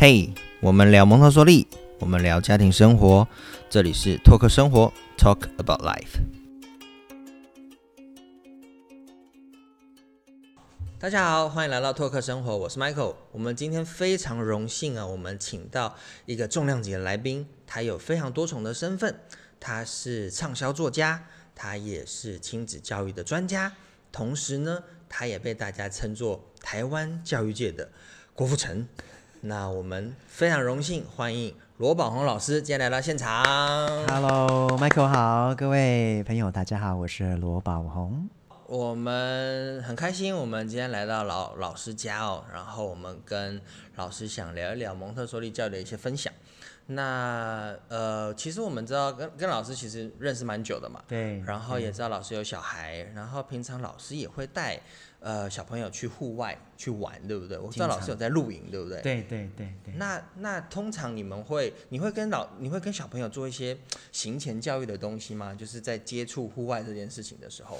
嘿，我们聊蒙特梭利，我们聊家庭生活，这里是托克生活，Talk about life。大家好，欢迎来到托克生活，我是 Michael。我们今天非常荣幸啊，我们请到一个重量级的来宾，他有非常多重的身份，他是畅销作家，他也是亲子教育的专家，同时呢，他也被大家称作台湾教育界的郭富城。那我们非常荣幸欢迎罗宝红老师今天来到现场。Hello，Michael 好，各位朋友大家好，我是罗宝红。我们很开心，我们今天来到老老师家哦，然后我们跟老师想聊一聊蒙特梭利教育的一些分享。那呃，其实我们知道跟跟老师其实认识蛮久的嘛，对，然后也知道老师有小孩，然后平常老师也会带呃小朋友去户外去玩，对不对？我知道老师有在露营，对不对？对对对对。那那通常你们会，你会跟老，你会跟小朋友做一些行前教育的东西吗？就是在接触户外这件事情的时候。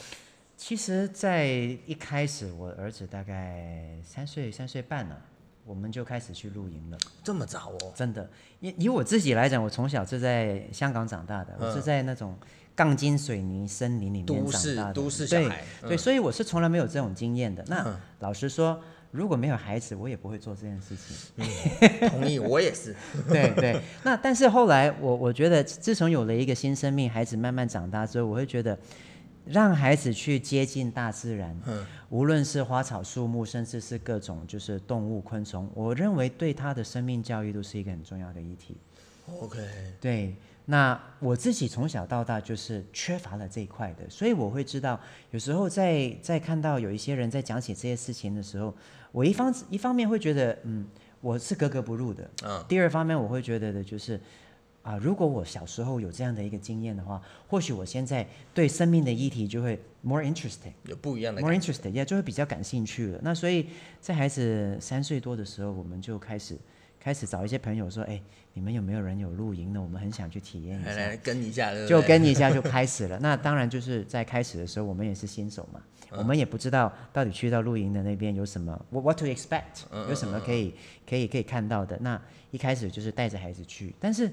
其实，在一开始，我儿子大概三岁三岁半了，我们就开始去露营了。这么早哦？真的，以以我自己来讲，我从小是在香港长大的，我是嗯在那种钢筋水泥森林里面都市长大的，都市小孩，对，嗯所以我是从来没有这种经验的。那嗯老实说，如果没有孩子，我也不会做这件事情。同意，我也是。对对，那但是后来我我觉得，自从有了一个新生命，孩子慢慢长大之后，我会觉得，让孩子去接近大自然，嗯无论是花草树木，甚至是各种就是动物昆虫，我认为对他的生命教育都是一个很重要的议题。OK，对，那我自己从小到大就是缺乏了这一块的，所以我会知道，有时候在在看到有一些人在讲起这些事情的时候，我一方一方面会觉得，嗯，我是格格不入的，嗯第二方面我会觉得的就是。啊，如果我小时候有这样的一个经验的话，或许我现在对生命的议题就会 more interesting。有不一样的 more。interesting，也就会比较感兴趣了。那所以在孩子三岁多的时候，我们就开始开始找一些朋友说，哎，你们有没有人有露营的？我们很想去体验一来下。来跟一下，就跟一下就开始了。那当然就是在开始的时候，我们也是新手嘛，嗯我们也不知道到底去到露营的那边有什么，what to expect，嗯有什么可以可以可以看到的。那一开始就是带着孩子去，但是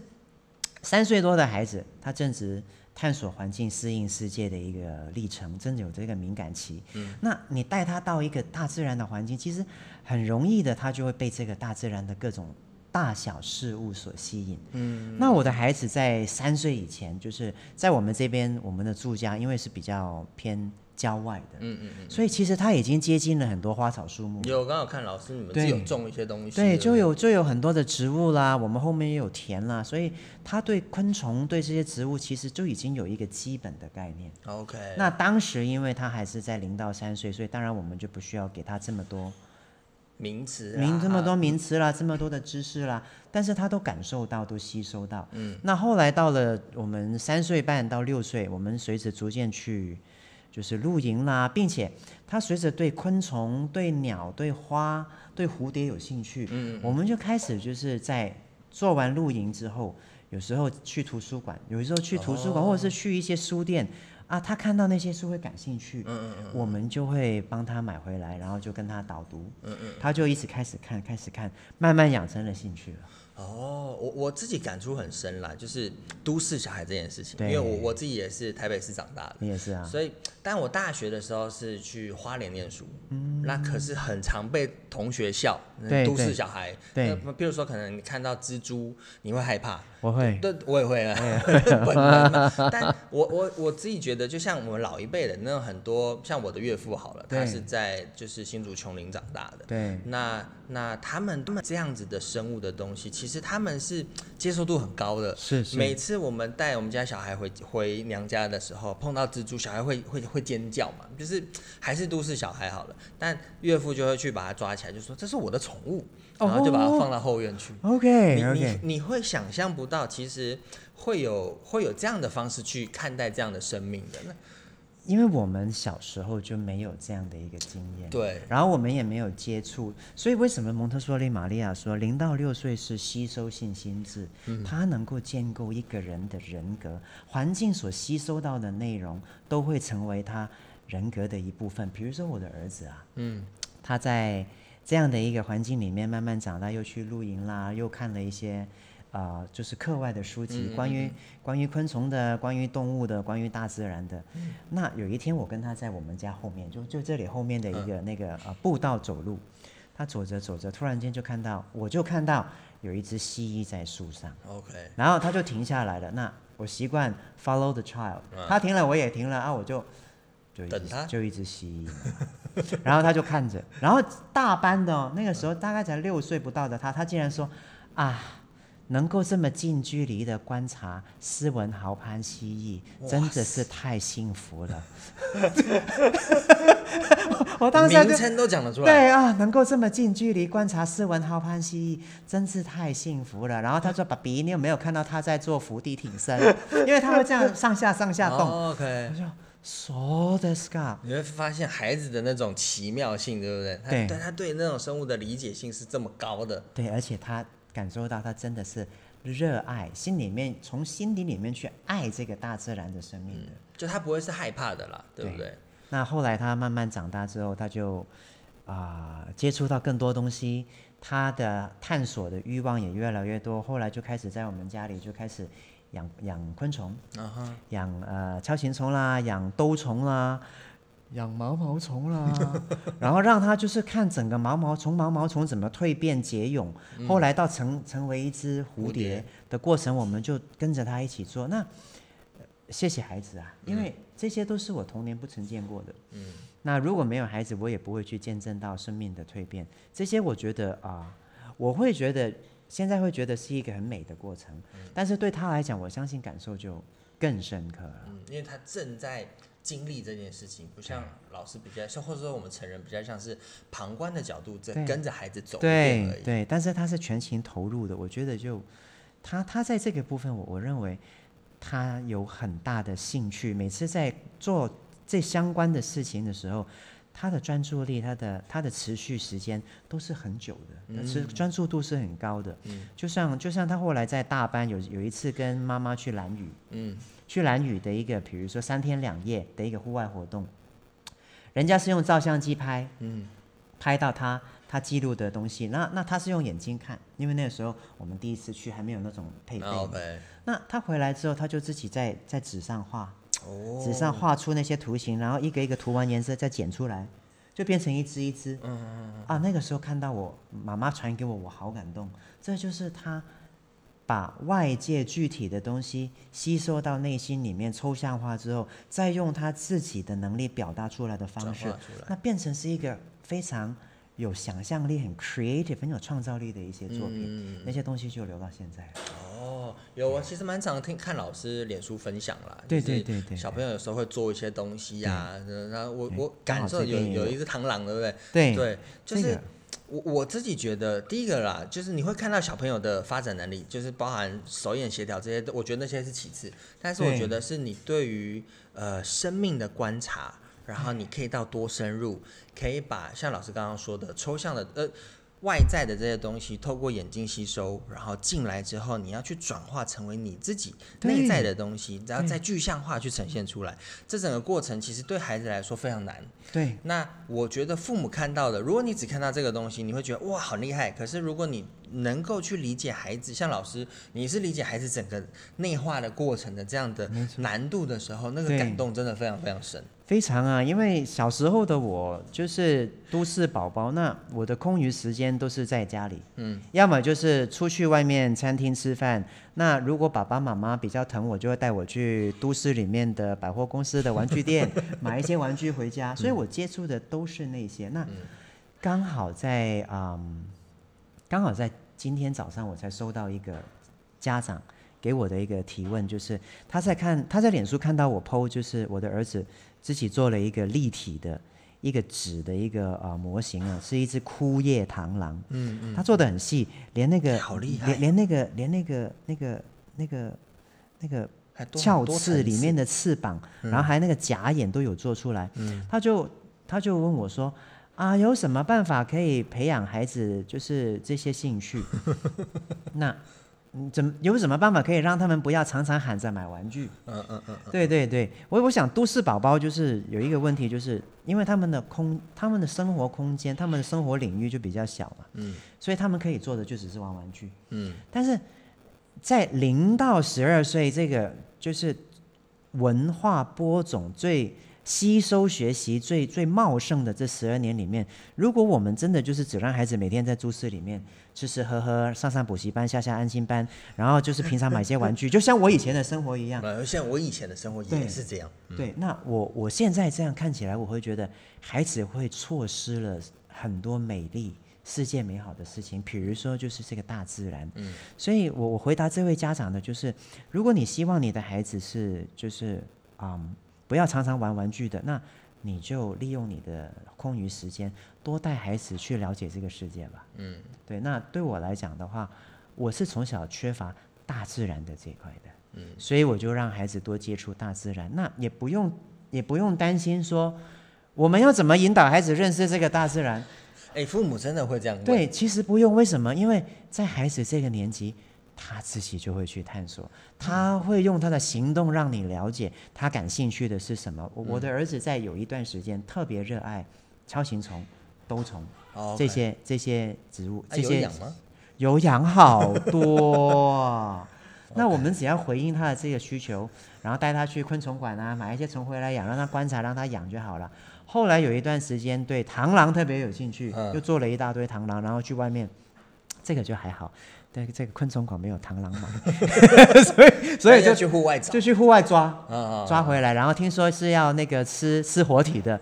三岁多的孩子，他正值探索环境、适应世界的一个历程，真的有这个敏感期。嗯那你带他到一个大自然的环境，其实很容易的，他就会被这个大自然的各种大小事物所吸引。嗯，那我的孩子在三岁以前，就是在我们这边我们的住家，因为是比较偏郊外的，嗯嗯嗯，所以其实他已经接近了很多花草树木。有刚好看老师你们自己有种一些东西，对，不就有就有很多的植物啦，我们后面也有田啦，所以他对昆虫、对这些植物其实就已经有一个基本的概念。OK。那当时因为他还是在零到三岁，所以当然我们就不需要给他这么多名词啊名这么多名词啦，这么多的知识啦，但是他都感受到，都吸收到。嗯，那后来到了我们三岁半到六岁，我们随着逐渐去就是露营啦，并且他随着对昆虫、对鸟、对花、对蝴蝶有兴趣，嗯我们就开始就是在做完露营之后，有时候去图书馆，有时候去图书馆，哦或者是去一些书店啊，他看到那些书会感兴趣，嗯嗯嗯我们就会帮他买回来，然后就跟他导读，嗯嗯。他就一直开始看，开始看，慢慢养成了兴趣了。哦，我我自己感触很深啦，就是都市小孩这件事情，因为我我自己也是台北市长大的，你也是啊，所以，但我大学的时候是去花莲念书，那可是很常被同学笑，那都市小孩。对那比如说可能你看到蜘蛛，你会害怕，我会，对，我也会啊，本能嘛。但我我我自己觉得，就像我们老一辈的那种很多，像我的岳父好了，他是在就是新竹琼林长大的，对。那那他们他们这样子的生物的东西，其实他们是接受度很高的。是是，每次我们带我们家小孩回回娘家的时候，碰到蜘蛛，小孩会会会尖叫嘛，就是还是都市小孩好了，但岳父就会去把它抓起来，就说这是我的宠物，然后就把它放到后院去。OK 你你你会想象不到，其实会有会有这样的方式去看待这样的生命的。那因为我们小时候就没有这样的一个经验，对，然后我们也没有接触，所以为什么蒙特梭利玛利亚说零到六岁是吸收性心智，嗯它能够建构一个人的人格，环境所吸收到的内容都会成为他人格的一部分。比如说我的儿子啊，嗯他在这样的一个环境里面慢慢长大，又去露营啦，又看了一些啊、呃就是课外的书籍，关于嗯关于昆虫的，关于动物的，关于大自然的。嗯那有一天我跟他在我们家后面，就就这里后面的一嗯个那个呃步道走路，他走着走着，突然间就看到，我就看到有一只蜥蜴在树上。OK，然后他就停下来了。那我习惯 follow the child，、嗯他停了我也停了啊，我就就一只等他就一只蜥蜴，然后他就看着，然后大班的、哦、那个时候大概才六岁不到的他，他竟然说啊。能够这么近距离的观察斯文豪攀蜥蜴，真的是太幸福了。我当下就名称都讲得出来。对啊，能够这么近距离观察斯文豪攀蜥蜴，真是太幸福了。然后他说：“爸比，你有没有看到他在做伏地挺身？因为他会这样上下上下动。哦 OK，我说：“So the scar。你会发现孩子的那种奇妙性，对不对？他对对他对那种生物的理解性是这么高的。对，而且他感受到他真的是热爱，心里面从心底里面去爱这个大自然的生命的。就他不会是害怕的啦，对不对对？那后来他慢慢长大之后，他就啊、接触到更多东西，他的探索的欲望也越来越多。后来就开始在我们家里就开始养养昆虫，啊哈，养呃锹形虫啦，养兜虫啦，养毛毛虫啦，然后让他就是看整个毛毛虫毛毛虫怎么蜕变结蛹，后来到成成为一只蝴蝴蝶。蝶的过程，我们就跟着他一起做。那、呃谢谢孩子啊，因为这些都是我童年不曾见过的。嗯，那如果没有孩子，我也不会去见证到生命的蜕变。这些我觉得啊、我会觉得现在会觉得是一个很美的过程，但是对他来讲，我相信感受就更深刻了。嗯，因为他正在经历这件事情，不像老师比较像，或者说我们成人比较像是旁观的角度，在跟着孩子走。对对，但是他是全情投入的，我觉得就他他在这个部分我，我认为他有很大的兴趣。每次在做这相关的事情的时候，他的专注力、他的他的持续时间都是很久的，他是专注度是很高的。嗯。就像就像他后来在大班有有一次跟妈妈去蓝屿，嗯。去蓝屿的一个，比如说三天两夜的一个户外活动，人家是用照相机拍，嗯。拍到他他记录的东西，那那他是用眼睛看，因为那个时候我们第一次去还没有那种配备。那他回来之后，他就自己在在纸上画，哦，纸上画出那些图形，然后一个一个涂完颜色再剪出来，就变成一只一只。嗯嗯嗯啊，那个时候看到我妈妈传给我，我好感动。这就是他把外界具体的东西吸收到内心里面，抽象化之后，再用他自己的能力表达出来的方式。那变成是一个非常有想象力、很 creative、很有创造力的一些作品。嗯那些东西就留到现在了。哦，有啊其实蛮常听看老师脸书分享啦，对就是对对对小朋友有时候会做一些东西呀、然后我我感受有有有一只螳螂，对不对？对对，就是这个我我自己觉得，第一个啦，就是你会看到小朋友的发展能力，就是包含手眼协调这些，我觉得那些是其次，但是我对觉得是你对于呃生命的观察，然后你可以到多深入，可以把像老师刚刚说的抽象的呃。外在的这些东西，透过眼睛吸收，然后进来之后，你要去转化成为你自己内在的东西，然后再具象化去呈现出来。这整个过程其实对孩子来说非常难。对那我觉得父母看到的，如果你只看到这个东西，你会觉得哇好厉害。可是如果你能够去理解孩子，像老师，你是理解孩子整个内化的过程的这样的难度的时候，那个感动真的非常非常深。非常啊，因为小时候的我就是都市宝宝，那我的空余时间都是在家里，嗯，要么就是出去外面餐厅吃饭。那如果爸爸妈妈比较疼我，就会带我去都市里面的百货公司的玩具店 买一些玩具回家，所以我接触的都是那些。那刚好在嗯，刚好在今天早上我才收到一个家长给我的一个提问，就是他在看他在脸书看到我 PO，就是我的儿子自己做了一个立体的一个纸的一个呃模型啊，是一只枯叶螳螂。嗯嗯，他做的很细，连那个好厉害连连那个连那个那个那个那个还多鞘很多层次翅里面的翅膀，然后还那个假眼都有做出来。嗯他就他就问我说：“啊，有什么办法可以培养孩子就是这些兴趣？” 那嗯怎么有什么办法可以让他们不要常常喊着买玩具？嗯嗯嗯，对对对，我我想都市宝宝就是有一个问题，就是因为他们的空，他们的生活空间，他们的生活领域就比较小嘛，嗯，所以他们可以做的就只是玩玩具，嗯，但是在零到十二岁这个就是文化播种最吸收学习最最茂盛的这十二年里面，如果我们真的就是只让孩子每天在都市里面吃吃喝喝、上上补习班、下下安心班，然后就是平常买些玩具，就像我以前的生活一样。呃，像我以前的生活也对是这样，对，那我我现在这样看起来，我会觉得孩子会错失了很多美丽、世界美好的事情，比如说就是这个大自然。嗯，所以我我回答这位家长的就是，如果你希望你的孩子是就是嗯不要常常玩玩具的，那你就利用你的空余时间多带孩子去了解这个世界吧。嗯，对，那对我来讲的话，我是从小缺乏大自然的这一块的，嗯，所以我就让孩子多接触大自然。那也不用也不用担心说我们要怎么引导孩子认识这个大自然。哎，父母真的会这样，对，其实不用，为什么？因为在孩子这个年纪，他自己就会去探索，他会用他的行动让你了解他感兴趣的是什么。我我的儿子在有一段时间特别热爱超形虫、兜虫哦这些这些植物，啊这些有养吗？有养好多。那我们只要回应他的这个需求，然后带他去昆虫馆啊，买一些虫回来养，让他观察，让他养就好了。后来有一段时间对螳螂特别有兴趣，嗯又做了一大堆螳螂，然后去外面，这个就还好。对，这个昆虫馆没有螳螂嘛，所以所以就去户外找，就去户外抓，抓回来，然后听说是要那个吃吃活体的，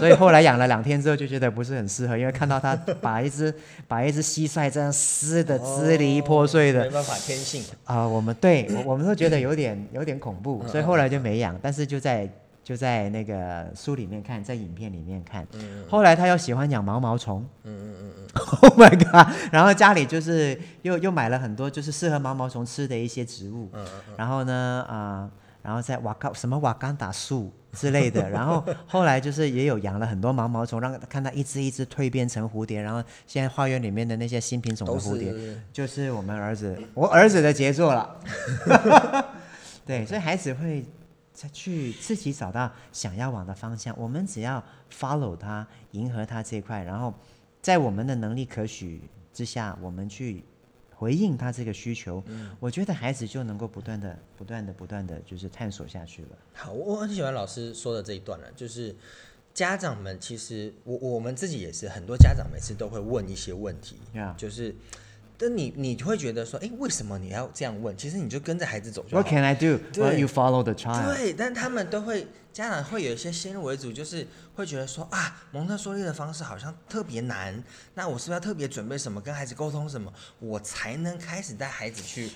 所以后来养了两天之后就觉得不是很适合，因为看到它把一只把一只蟋蟀这样撕的支离破碎的没办法，天性，啊、我们对我我们都觉得有点有点恐怖，所以后来就没养，但是就在就在那个书里面看，在影片里面看，后来他又喜欢养毛毛虫，嗯嗯嗯嗯，Oh my god！然后家里就是又又买了很多就是适合毛毛虫吃的一些植物，嗯然后呢啊、然后在瓦干什么瓦干达树之类的，然后后来就是也有养了很多毛毛虫，让看它一只一只蜕变成蝴蝶，然后现在花园里面的那些新品种的蝴蝶，是就是我们儿子我儿子的杰作了。对，所以孩子会再去自己找到想要往的方向，我们只要 follow 他，迎合他这一块，然后在我们的能力可许之下，我们去回应他这个需求，我觉得孩子就能够不断的、不断的、不断的就是探索下去了。好，我很喜欢老师说的这一段了，就是家长们其实我我们自己也是，很多家长每次都会问一些问题.就是。但你你会觉得说，哎，为什么你要这样问？其实你就跟着孩子走就好 What。can I do? 对 Well, you follow the child. 对，但他们都会家长会有一些先入为主，就是会觉得说啊，蒙特梭利的方式好像特别难，那我是不是要特别准备什么，跟孩子沟通什么，我才能开始带孩子去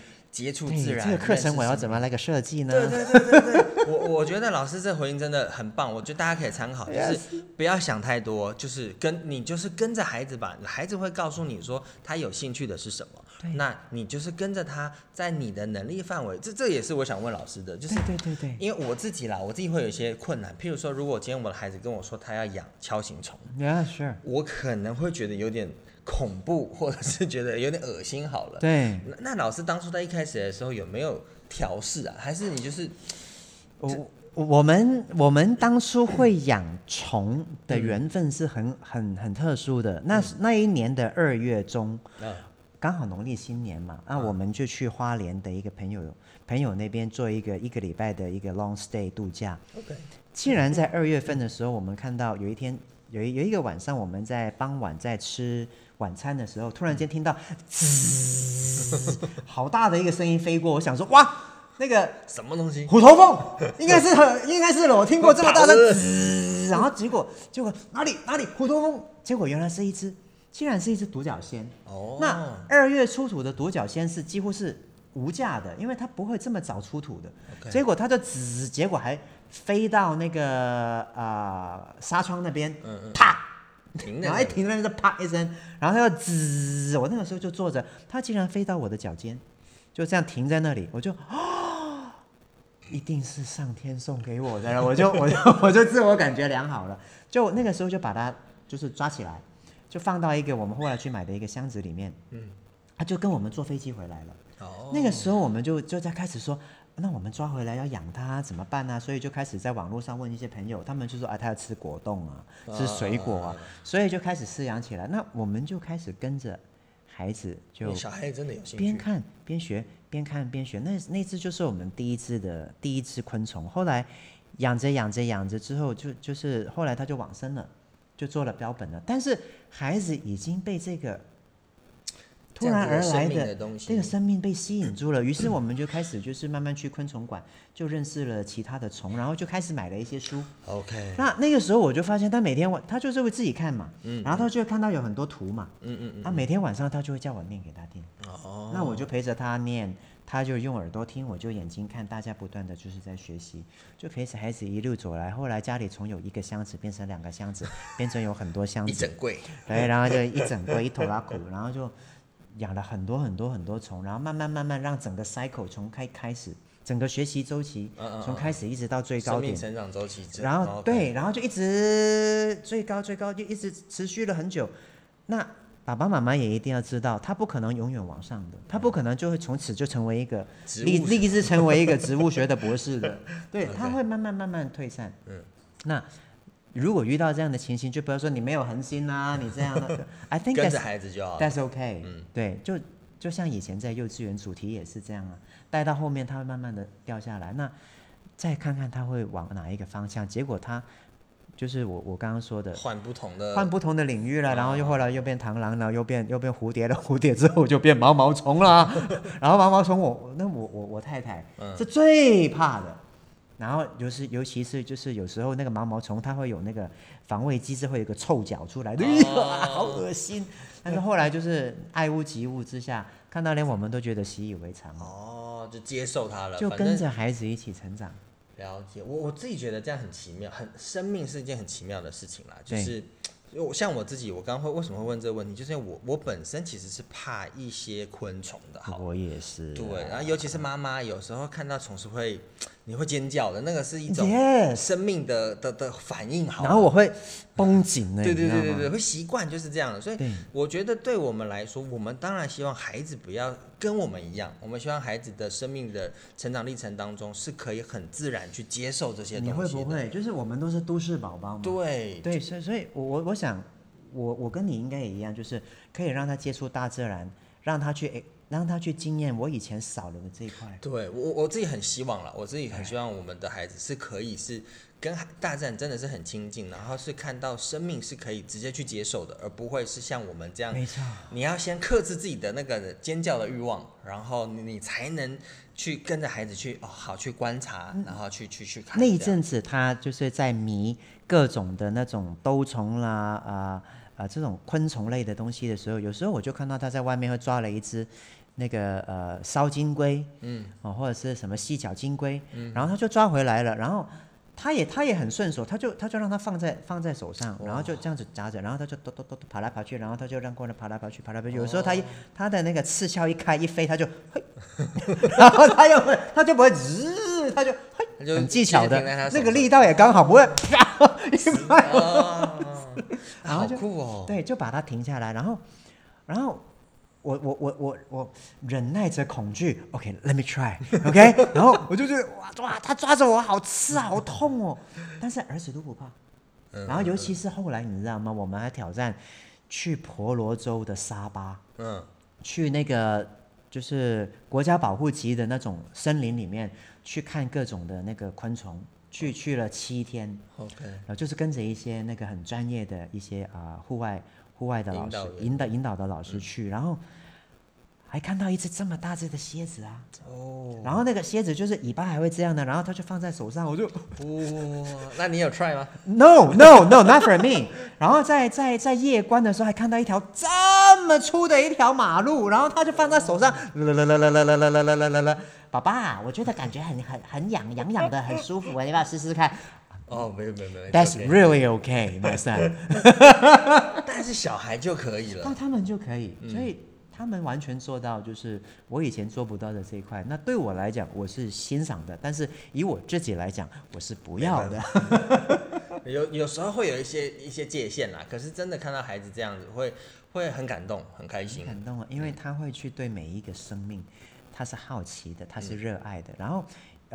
接触，自然？这个课程我要怎么来个设计呢？对对对对对，我我觉得老师这回应真的很棒，我觉得大家可以参考，就是不要想太多，就是跟你就是跟着孩子吧，孩子会告诉你说他有兴趣的是什么，那你就是跟着他，在你的能力范围，这这也是我想问老师的，就是对对对对因为我自己啦，我自己会有一些困难，譬如说，如果今天我的孩子跟我说他要养锹形虫.我可能会觉得有点恐怖，或者是觉得有点恶心好了。对，那那老师当初在一开始的时候有没有调试啊？还是你就是我我们我们当初会养虫的缘分是很很很特殊的。那那一年的二月中，嗯刚好农历新年嘛，那我们就去花莲的一个朋友朋友那边做一个一个礼拜的一个 long stay 度假。OK？竟然在二月份的时候，我们看到有一天有一有一个晚上，我们在傍晚在吃晚餐的时候，突然间听到滋，好大的一个声音飞过，我想说哇，那个什么东西？虎头蜂应该是很应该是了，我听过这么大的 滋，然后结果结果哪里哪里虎头蜂，结果原来是一只，竟然是一只独角仙。哦，那二月出土的独角仙是几乎是无价的，因为它不会这么早出土的。OK 结果它就滋，结果还飞到那个啊、呃纱窗那边，嗯嗯。啪，停然后一停在那就啪一声，然后它就滋，我那个时候就坐着，它竟然飞到我的脚尖，就这样停在那里，我就啊，一定是上天送给我的了，我就我就 我就自我感觉良好了，就那个时候就把它就是抓起来，就放到一个我们后来去买的一个箱子里面，嗯，它就跟我们坐飞机回来了。哦，那个时候我们就就在开始说，那我们抓回来要养它怎么办呢、所以就开始在网络上问一些朋友，他们就说啊，它要吃果冻啊，吃水果啊，所以就开始饲养起来。那我们就开始跟着孩子就小孩真的有兴趣，边看边学，边看边学。那那只就是我们第一只的第一只昆虫。后来养着养着养着之后，就就是后来它就往生了，就做了标本了。但是孩子已经被这个突然而来的生命的的东西。这个生命被吸引住了，于是我们就开始就是慢慢去昆虫馆，就认识了其他的虫，然后就开始买了一些书。OK，那那个时候我就发现，他每天晚他就是会自己看嘛，嗯然后他就会看到有很多图嘛，嗯嗯嗯，他每天晚上他就会叫我念给他听。哦，那我就陪着他念，他就用耳朵听，我就眼睛看，大家不断的就是在学习，就陪着孩子一路走来。后来家里从有一个箱子变成两个箱子，变成有很多箱子。一整，柜，对，然后就一整柜一头拉苦，然后就养了很多很多很多虫，然后慢慢慢慢让整个 cycle 从开开始，整个学习周期从开始一直到最高点。成长周期，然后对，然后就一直最高最高，就一直持续了很久。那爸爸妈妈也一定要知道，他不可能永远往上的，他不可能就会从此就成为一个立立志成为一个植物学的博士的，对，他会慢慢慢慢退散。嗯，那如果遇到这样的情形，就不要说你没有恒心啊，你这样的，I think 跟着 that's 孩子就好。that's okay。嗯对，就就像以前在幼稚园主题也是这样啊，带到后面它会慢慢的掉下来，那再看看它会往哪一个方向，结果它就是我我刚刚说的。换不同的，换不同的领域了，然后又哦后来又变螳螂了，又变又变蝴蝶了，蝴蝶之后就变毛毛虫了，然后毛毛虫我那我我我太太嗯是最怕的，然后尤是尤其是就是有时候那个毛毛虫它会有那个防卫机制，会有一个臭脚出来，哦好恶心。但是后来就是爱屋及乌之下，看到连我们都觉得习以为常哦，哦，就接受它了，就跟着孩子一起成长。了解，我我自己觉得这样很奇妙，很生命是一件很奇妙的事情啦。就对是我像我自己，我刚刚会为什么会问这个问题，就是因为我我本身其实是怕一些昆虫的，好。我也是。对，然后尤其是妈妈，有时候看到虫是会，你会尖叫的，那个是一种生命的的的反应，好了。然后我会绷紧呢，对对对对，会习惯就是这样的，所以我觉得对我们来说，我们当然希望孩子不要跟我们一样，我们希望孩子的生命的成长历程当中是可以很自然去接受这些东西你。会不会？就是我们都是都市宝宝嘛。对对，所以所以我我我想，我我跟你应该也一样，就是可以让他接触大自然，让他去诶让他去经验我以前少了的这一块。对我我自己很希望了，我自己很希望我们的孩子是可以是跟大自然真的是很亲近，然后是看到生命是可以直接去接受的，而不会是像我们这样，没错，你要先克制自己的那个尖叫的欲望，然后你你才能去跟着孩子去哦好去观察，然后去去去看那一阵子他就是在迷各种的那种兜虫啦啊啊这种昆虫类的东西的时候，有时候我就看到他在外面会抓了一只那个呃烧金龟，嗯哦或者是什么细脚金龟，嗯然后他就抓回来了，然后。他也他也很顺手，他就他就让它放在放在手上，然后就这样子夹着，然后他就咚咚咚咚跑来跑去，然后他就让过来跑来跑去跑来跑去。有时候他一他的那个刺鞘一开一飞，他就嘿，然后他又会他就不会滋，他就嘿，很技巧的直接停在他，手那个力道也刚好不会 啪一拍，然后就酷哦，对，就把它停下来，然后然后。我我我我我忍耐着恐惧，OK，let、me try，OK，然后我就觉得哇哇，他抓着我好刺啊，好痛哦，但是儿子都不怕。嗯然后尤其是后来你知道吗？我们还挑战去婆罗洲的沙巴，嗯去那个就是国家保护级的那种森林里面去看各种的那个昆虫，去去了七天，，OK，然后就是跟着一些那个很专业的一些啊、户外户外的老师引导引导引导的老师去，然后还看到一只这么大只的蝎子啊，哦，然后那个蝎子就是尾巴还会这样的，然后他就放在手上，我就哇，那你有 try 吗？No no no not for me。然后在在在夜观的时候还看到一条这么粗的一条马路，然后他就放在手上，啦啦啦啦啦啦啦啦啦啦啦啦。爸爸，我觉得感觉很很很痒痒痒的，很舒服，你要不要试试看哦，没有没有没有？That's really okay, my son。但是小孩就可以了。那他们就可以，所以他们完全做到，就是我以前做不到的这一块。那对我来讲，我是欣赏的，但是以我自己来讲，我是不要的。有有时候会有一些一些界限啦，可是真的看到孩子这样子，会会很感动，很开心。感动啊，因为他会去对每一个生命，他是好奇的，他是热爱的。然后，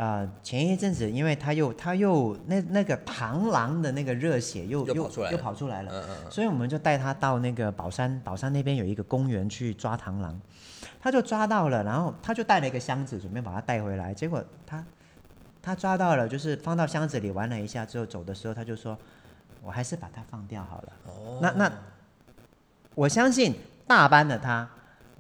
呃，前一阵子，因为他又他又那那个螳螂的那个热血又又跑出来了。又跑出来了，嗯嗯嗯，所以我们就带他到那个宝山，宝山那边有一个公园去抓螳螂，他就抓到了，然后他就带了一个箱子，准备把它带回来，结果他他抓到了，就是放到箱子里玩了一下之后走的时候，他就说，我还是把它放掉好了。哦，那那我相信大班的他，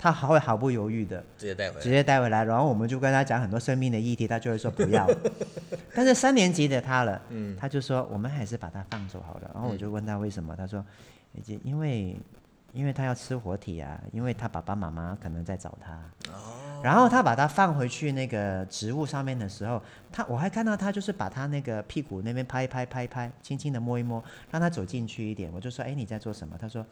他还会毫不犹豫的直接带回来直，接带回来，然后我们就跟他讲很多生命的议题，他就会说不要。但是三年级的他了，嗯，他就说我们还是把它放走好了。然后我就问他为什么，他说，因因为因为他要吃活体啊，因为他爸爸妈妈可能在找他。哦，然后他把它放回去那个植物上面的时候，他我还看到他就是把他那个屁股那边拍一拍拍一拍，轻轻的摸一摸，让他走进去一点。我就说，哎，你在做什么？他说，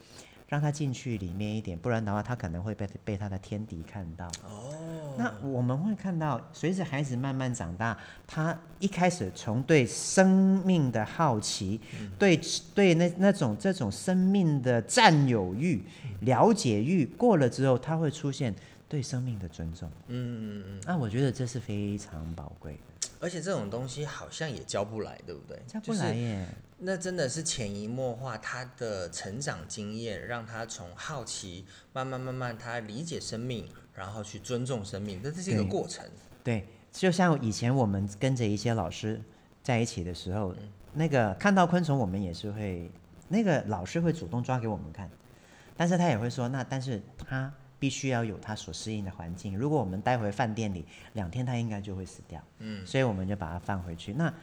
让他进去里面一点，不然的话他可能会被被他的天敌看到。哦，那我们会看到，随着孩子慢慢长大，他一开始从对生命的好奇，对对那那种这种生命的占有欲、了解欲过了之后，他会出现对生命的尊重。嗯嗯嗯，那我觉得这是非常宝贵的，而且这种东西好像也教不来，对不对？教不来就是耶。那真的是潜移默化，他的成长经验让他从好奇慢慢慢慢，他理解生命，然后去尊重生命，这这是一个过程。对，就像以前我们跟着一些老师在一起的时候，那个看到昆虫，我们也是会，那个老师会主动抓给我们看，但是他也会说，那但是他必须要有它所适应的环境。如果我们带回饭店里两天，它应该就会死掉。嗯，所以我们就把它放回去。那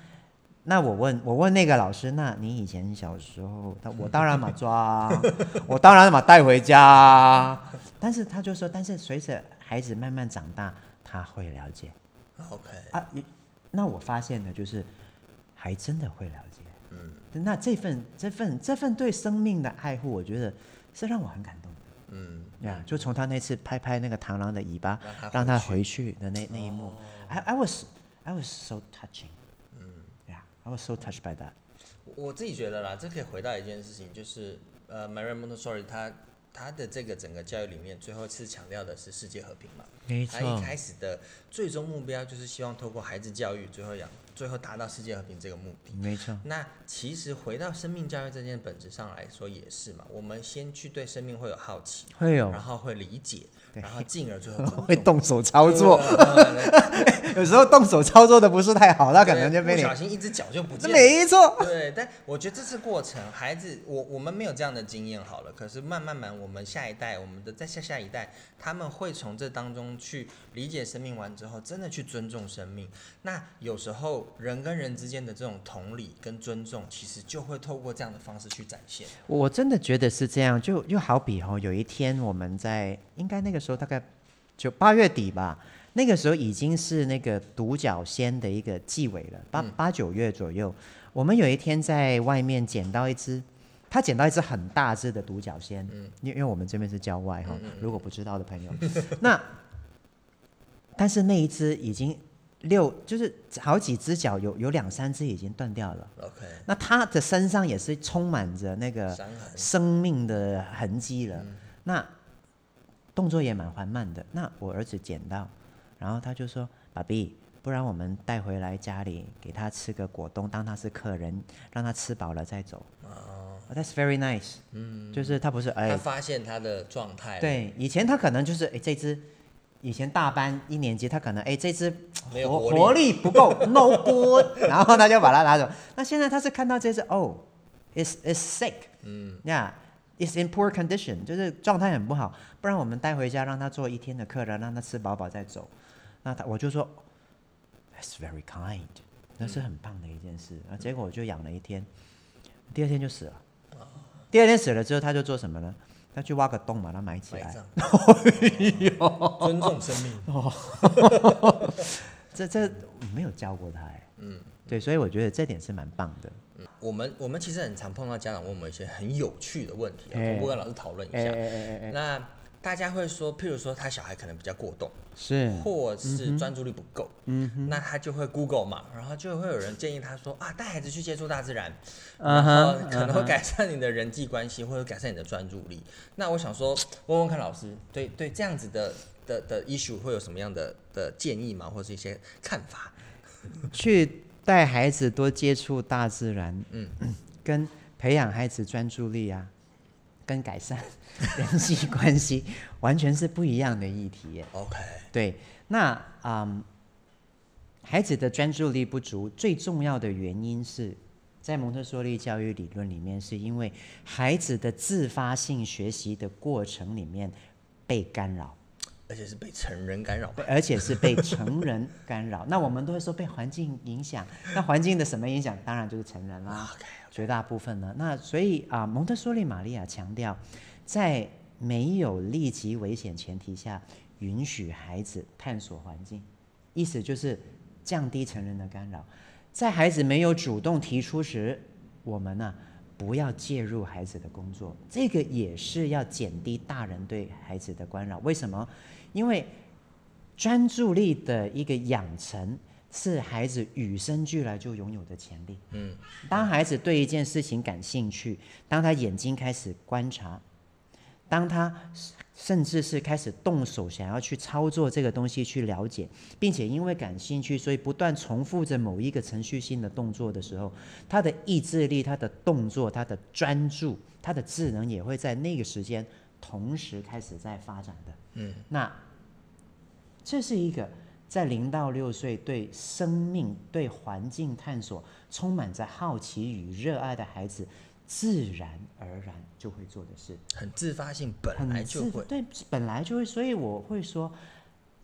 那我问我问那个老师，那你以前小时候，他我当然嘛抓啊，我当然嘛带回家啊。但是他就说，但是随着孩子慢慢长大，他会了解 OK，啊。那我发现的就是，还真的会了解。嗯那这份这份这份对生命的爱护，我觉得是让我很感动的。嗯，呀、就从他那次拍拍那个螳螂的尾巴，让他回回去的那那一幕、i I was I was so touching。嗯，Yeah, I was so touched by that. 我自己觉得啦，这可以回到一件事情，就是呃，Maria Montessori 他他的这个整个教育里面，最后是强调的是世界和平嘛。没他一开始的最终目标就是希望透过孩子教育，最后养，最后达到世界和平这个目的。没错，那其实回到生命教育这件本质上来说也是嘛，我们先去对生命会有好奇，会有然后会理解，然后进而最后 尊会动手操作，有时候动手操作的不是太好，那可能就被你不小。心一只脚就不见了。没错，对，但我觉得这是过程。孩子，我我们没有这样的经验好了，可是慢慢慢，我们下一代，我们的再下下一代，他们会从这当中去理解生命完之后，真的去尊重生命。那有时候人跟人之间的这种同理跟尊重，其实就会透过这样的方式去展现。我真的觉得是这样。就就好比哦，有一天我们在应该那个时候大概就八月底吧，那个时候已经是那个独角仙的一个季尾了，八八九月左右。我们有一天在外面捡到一只，他捡到一只很大只的独角仙，嗯因为因为我们这边是郊外哈、如果不知道的朋友，那但是那一只已经六，就是好几只脚有有两三只已经断掉了。OK，那他的身上也是充满着那个。生命的痕迹了。那动作也蛮缓慢的。那我儿子捡到，然后他就说：“爸比，不然我们带回来家里给他吃个果冻，当他是客人，让他吃饱了再走。哦，Oh, That's very nice。嗯，就是他不是哎他，发现他的状态，，对，以前他可能就是哎这只。以前大班一年级，他可能哎这只 活活力不够，no good，然后他就把它拿走。那现在他是看到这只哦，is is sick，嗯，Yeah，is in poor condition，就是状态很不好，不然我们带回家让他做一天的客人，让他吃饱饱再走。那他我就说，That's very kind，那是很棒的一件事。啊，结果我就养了一天，第二天就死了。第二天死了之后，他就做什么呢？他去挖个洞把它埋起来。尊重生命，这这没有教过他哎。嗯。对，所以我觉得这点是蛮棒的。我们我们其实很常碰到家长问我们一些很有趣的问题，啊我们跟老师讨论一下。那大家会说，譬如说他小孩可能比较过动，是，或是专注力不够，嗯那他就会 Google 嘛，然后就会有人建议他说啊，带孩子去接触大自然，嗯然后可能会改善你的人际关系，或者改善你的专注力。那我想说，问问看老师，对对这样子的的的 issue 会有什么样的的建议吗，或是一些看法？去带孩子多接触大自然，嗯，跟培养孩子专注力啊，跟改善 人际关系，完全是不一样的议题耶。OK，对，那嗯，孩子的专注力不足，最重要的原因是在蒙特梭利教育理论里面，是因为孩子的自发性学习的过程里面被干扰。而且是被成人干扰？而且是被成人干扰。那我们都会说被环境影响，那环境的什么影响？当然就是成人啦。绝大部分呢。那所以啊，蒙特梭利玛利亚强调，在没有立即危险前提下，允许孩子探索环境，意思就是降低成人的干扰。在孩子没有主动提出时，我们呢、不要介入孩子的工作，这个也是要减低大人对孩子的干扰。为什么？因为专注力的一个养成是孩子与生俱来就拥有的潜力。嗯，当孩子对一件事情感兴趣，当他眼睛开始观察，当他甚至是开始动手想要去操作这个东西去了解，并且因为感兴趣，所以不断重复着某一个程序性的动作的时候，他的意志力、他的动作、他的专注、他的智能也会在那个时间同时开始在发展的。嗯，那这是一个在零到六岁对生命、对环境探索充满着好奇与热爱的孩子，自然而然就会做的事。很自发性，本很来就会。对，本来就会，所以我会说，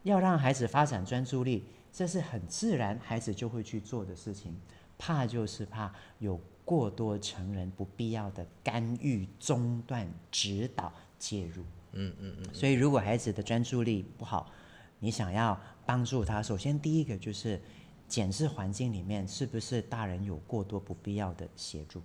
要让孩子发展专注力，这是很自然，孩子就会去做的事情。怕就是怕有过多成人不必要的干预、中断、指导、介入。嗯嗯嗯，所以，如果孩子的专注力不好，你想要帮助他，首先第一个就是检视环境里面是不是大人有过多不必要的协助。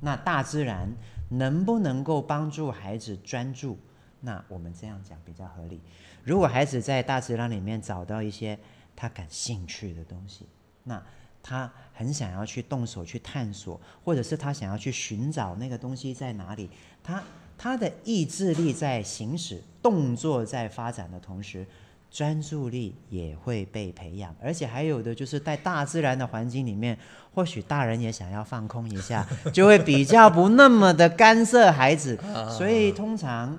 那大自然能不能够帮助孩子专注？那我们这样讲比较合理。如果孩子在大自然里面找到一些他感兴趣的东西，那他很想要去动手去探索，或者是他想要去寻找那个东西在哪里，他他的意志力在行使，动作在发展的同时，专注力也会被培养，而且还有的就是在大自然的环境里面，或许大人也想要放空一下，就会比较不那么的干涉孩子。所以通常，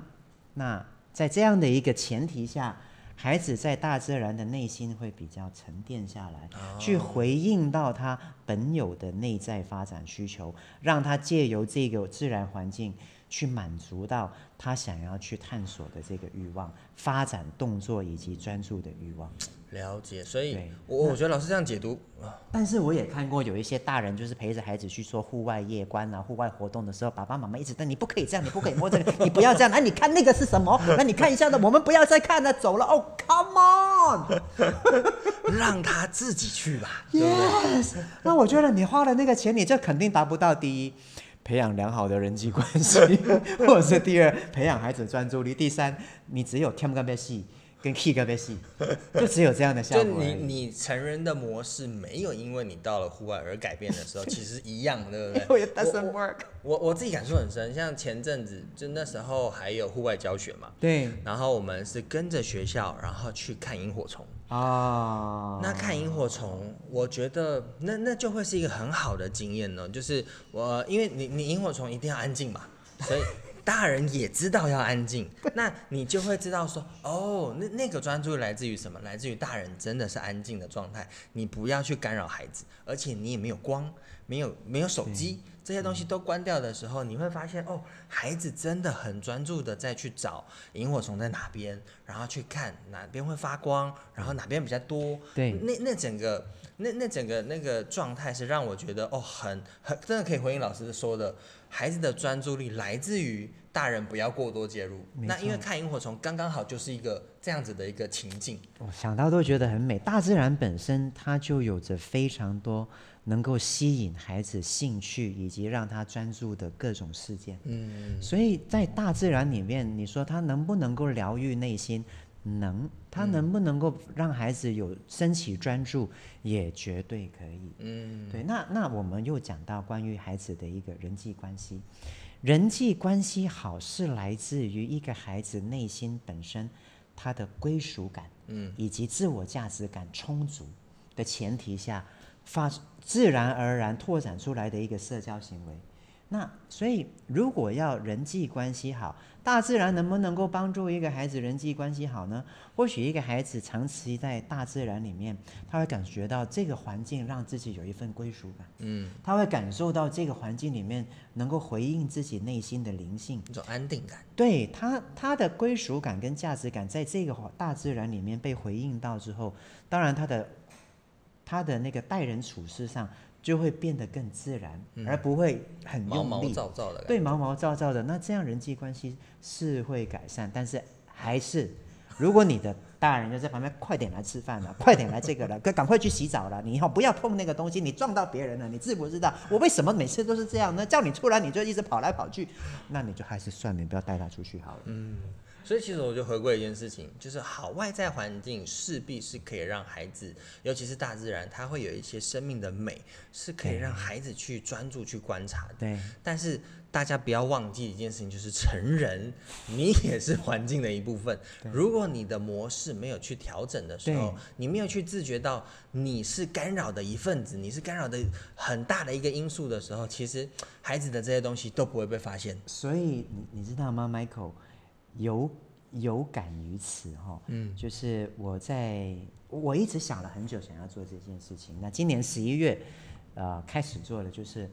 那在这样的一个前提下，孩子在大自然的内心会比较沉淀下来，去回应到他本有的内在发展需求，让他借由这个自然环境去满足到他想要去探索的这个欲望、发展动作以及专注的欲望。了解。所以我我觉得老师这样解读啊，但是我也看过有一些大人，就是陪着孩子去做户外夜观啊、户外活动的时候，爸爸妈妈一直在你不可以这样，你不可以摸这个，你不要这样，那你看那个是什么？那你看一下的，我们不要再看了，走了。哦、c o m e on！让他自己去吧。Yes，那我觉得你花了那个钱，你就肯定达不到第一，培养良好的人际关系，或者是第二，培养孩子专注力，第三，你只有听个被戏跟 key 个被戏，就只有这样的效就果而已。你你成人的模式没有因为你到了户外而改变的时候，其实一样，对不对？it doesn't work。我我自己感受很深，像前阵子就那时候还有户外教学嘛，对然后我们是跟着学校，然后去看萤火虫。啊，那看萤火虫，我觉得那那就会是一个很好的经验呢。就是我，因为你你萤火虫一定要安静嘛，所以大人也知道要安静，那你就会知道说，哦，那那个专注来自于什么？来自于大人真的是安静的状态，你不要去干扰孩子，而且你也没有光，没有没有手机。这些东西都关掉的时候，你会发现哦，孩子真的很专注的在去找萤火虫在哪边，然后去看哪边会发光，然后哪边比较多。对那那整个那那整个那个状态是让我觉得哦，很很真的可以回应老师说的，孩子的专注力来自于大人不要过多介入。那因为看萤火虫刚刚好就是一个这样子的一个情境。我想到都觉得很美。大自然本身它就有着非常多能够吸引孩子兴趣以及让他专注的各种事件。嗯，所以在大自然里面，你说它能不能够疗愈内心？能，他能不能够让孩子有升起专注？也绝对可以。嗯，对，那那我们又讲到关于孩子的一个人际关系，人际关系好是来自于一个孩子内心本身他的归属感，嗯，以及自我价值感充足的前提下，发自然而然拓展出来的一个社交行为。那所以，如果要人际关系好，大自然能不能够帮助一个孩子人际关系好呢？或许一个孩子长期在大自然里面，他会感觉到这个环境让自己有一份归属感，嗯，他会感受到这个环境里面能够回应自己内心的灵性。一种安定感。对他，他的归属感跟价值感在这个大自然里面被回应到之后，当然他的他的那个待人处事上就会变得更自然，而不会很毛毛用力。躁躁的。对，毛毛躁躁的，那这样人际关系是会改善，但是还是，如果你的大人就在旁边，快点来吃饭了，快点来这个了，赶 赶快去洗澡了，你以后不要碰那个东西，你撞到别人了，你知不知道？我为什么每次都是这样呢？叫你出来你就一直跑来跑去，那你就还是算了，你不要带他出去好了。所以其实我就回归一件事情，就是好外在环境势必是可以让孩子，尤其是大自然，它会有一些生命的美，是可以让孩子去专注去观察的。对，但是大家不要忘记一件事情，就是成人，你也是环境的一部分。如果你的模式没有去调整的时候，你没有去自觉到你是干扰的一份子，你是干扰的很大的一个因素的时候，其实孩子的这些东西都不会被发现。所以你你知道吗，Michael，有有感于此哈、嗯就是我在我一直想了很久，想要做这件事情。那今年十一月，呃，开始做了，就是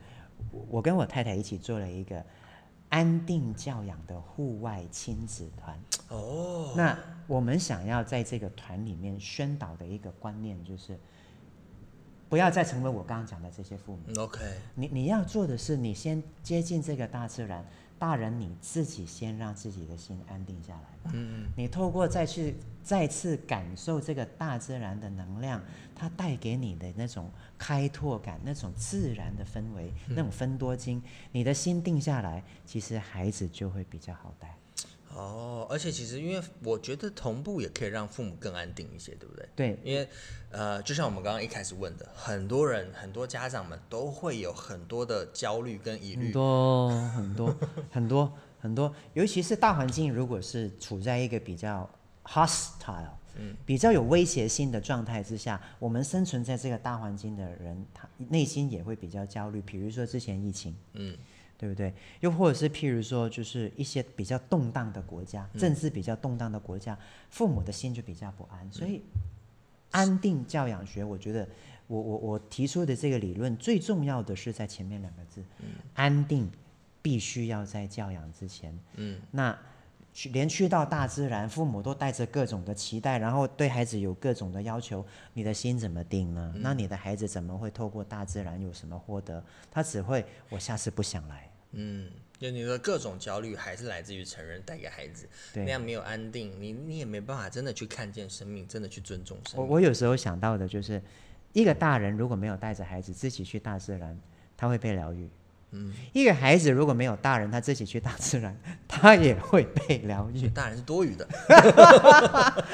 我我跟我太太一起做了一个安定教养的户外亲子团。哦，那我们想要在这个团里面宣导的一个观念，就是不要再成为我刚刚讲的这些父母。嗯 OK，你你要做的是，你先接近这个大自然，大人你自己先让自己的心安定下来吧。嗯嗯你透过再去再次感受这个大自然的能量，它带给你的那种开拓感、那种自然的氛围、那种分多精，你的心定下来，其实孩子就会比较好带。哦，而且其实因为我觉得同步也可以让父母更安定一些，对不对？对，因为呃，就像我们刚刚一开始问的，很多人很多家长们都会有很多的焦虑跟疑虑。很多很多很多很多，尤其是大环境如果是处在一个比较 hostile，嗯，比较有威胁性的状态之下，我们生存在这个大环境的人，他内心也会比较焦虑。比如说之前疫情，嗯，对不对？又或者是譬如说，就是一些比较动荡的国家，嗯政治比较动荡的国家，父母的心就比较不安。所以，安定教养学，我觉得我我我提出的这个理论，最重要的是在前面两个字，安定必须要在教养之前。嗯，那去连去到大自然，父母都带着各种的期待，然后对孩子有各种的要求，你的心怎么定呢？那你的孩子怎么会透过大自然有什么获得？他只会我下次不想来。嗯，就你的各种焦虑还是来自于成人带给孩子，对那样没有安定，你你也没办法真的去看见生命，真的去尊重生命。我我有时候想到的就是，一个大人如果没有带着孩子自己去大自然，他会被疗愈。嗯，一个孩子如果没有大人，他自己去大自然，他也会被疗愈。大人是多余的。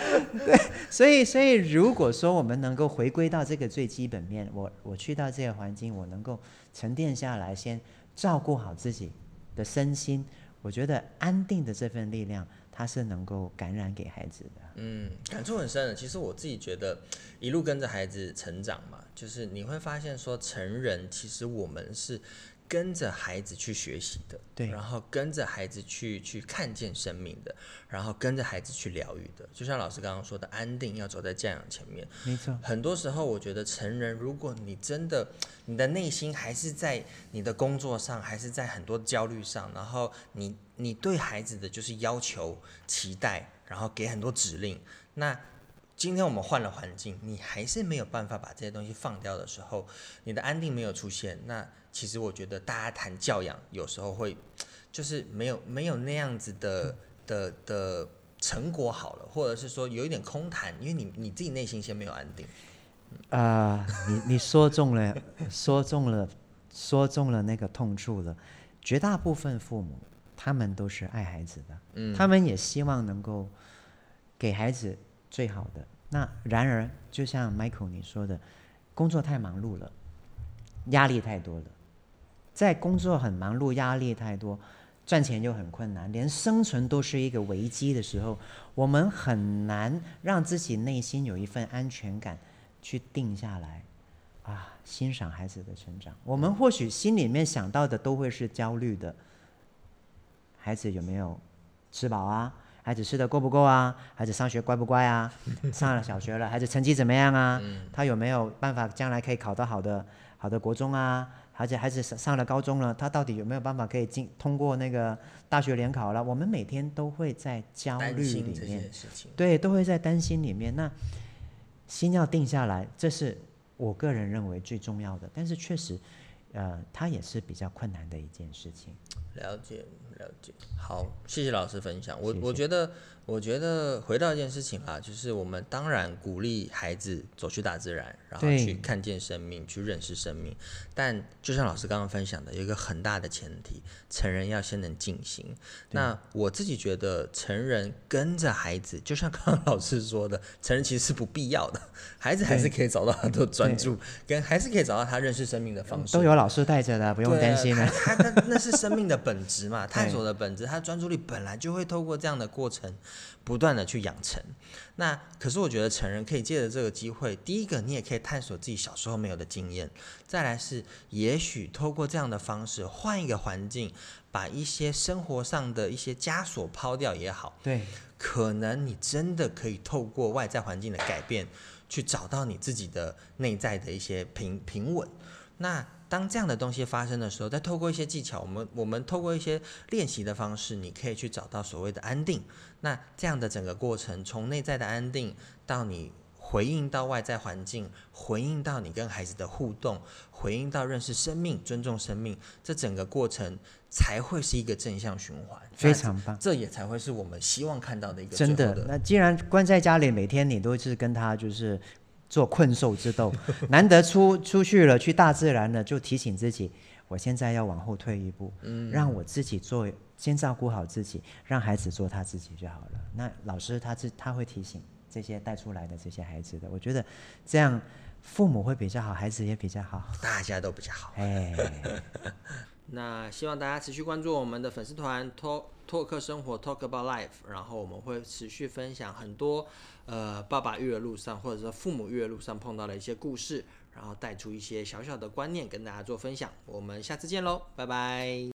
对所以，所以如果说我们能够回归到这个最基本面，我我去到这个环境，我能够沉淀下来，先照顾好自己的身心，我觉得安定的这份力量，它是能够感染给孩子的。嗯，感触很深的。其实我自己觉得，一路跟着孩子成长嘛，就是你会发现说，成人其实我们是跟着孩子去学习的，对然后跟着孩子去去看见生命的，然后跟着孩子去疗愈的。就像老师刚刚说的，安定要走在教养前面。没错，很多时候，我觉得成人，如果你真的你的内心还是在你的工作上，还是在很多焦虑上，然后你你对孩子的就是要求、期待，然后给很多指令，那今天我们换了环境，你还是没有办法把这些东西放掉的时候，你的安定没有出现，那其实我觉得大家谈教养，有时候会就是没有没有那样子的的的成果好了，或者是说有一点空谈，因为你你自己内心先没有安定。啊、你你说中了，说中了，说中了那个痛处了。绝大部分父母，他们都是爱孩子的，嗯他们也希望能够给孩子最好的。那然而，就像 Michael 你说的，工作太忙碌了，压力太多了，在工作很忙碌、压力太多，赚钱又很困难，连生存都是一个危机的时候，我们很难让自己内心有一份安全感，去定下来啊，欣赏孩子的成长。我们或许心里面想到的都会是焦虑的，孩子有没有吃饱啊？孩子吃的够不够啊？孩子上学乖不乖啊？上了小学了，孩子成绩怎么样啊？他有没有办法将来可以考到好的好的国中啊？而且孩子上上了高中了，他到底有没有办法可以进通过那个大学联考了？我们每天都会在焦虑里面，对，都会在担心里面。那心要定下来，这是我个人认为最重要的。但是确实，呃，它也是比较困难的一件事情。了解。了解，好，谢谢老师分享。我我觉得，我觉得回到一件事情啊，就是我们当然鼓励孩子走去大自然，然后去看见生命，去认识生命。但就像老师刚刚分享的，有一个很大的前提，成人要先能进行。那我自己觉得，成人跟着孩子，就像刚刚老师说的，成人其实是不必要的，孩子还是可以找到很多专注，跟还是可以找到他认识生命的方式。都有老师带着的，不用担心了。他那那是生命的本质嘛，他。所的本质，他专注力本来就会透过这样的过程，不断的去养成。那可是我觉得成人可以借着这个机会，第一个你也可以探索自己小时候没有的经验，再来是也许透过这样的方式，换一个环境，把一些生活上的一些枷锁抛掉也好。对，可能你真的可以透过外在环境的改变，去找到你自己的内在的一些平平稳。那当这样的东西发生的时候，再透过一些技巧，我们我们透过一些练习的方式，你可以去找到所谓的安定。那这样的整个过程，从内在的安定到你回应到外在环境，回应到你跟孩子的互动，回应到认识生命、尊重生命，这整个过程才会是一个正向循环。非常棒，这也才会是我们希望看到的一个真的。那既然关在家里，每天你都是跟他就是。做困兽之斗，难得出出去了，去大自然了，就提醒自己，我现在要往后退一步，嗯。让我自己做，先照顾好自己，让孩子做他自己就好了。那老师他是他会提醒这些带出来的这些孩子的，我觉得这样父母会比较好，孩子也比较好，大家都比较好。哎，那希望大家持续关注我们的粉丝团 Talk Talk 生活 Talk About Life，然后我们会持续分享很多。呃，爸爸育儿路上，或者说父母育儿路上碰到的一些故事，然后带出一些小小的观念跟大家做分享。我们下次见喽，拜拜。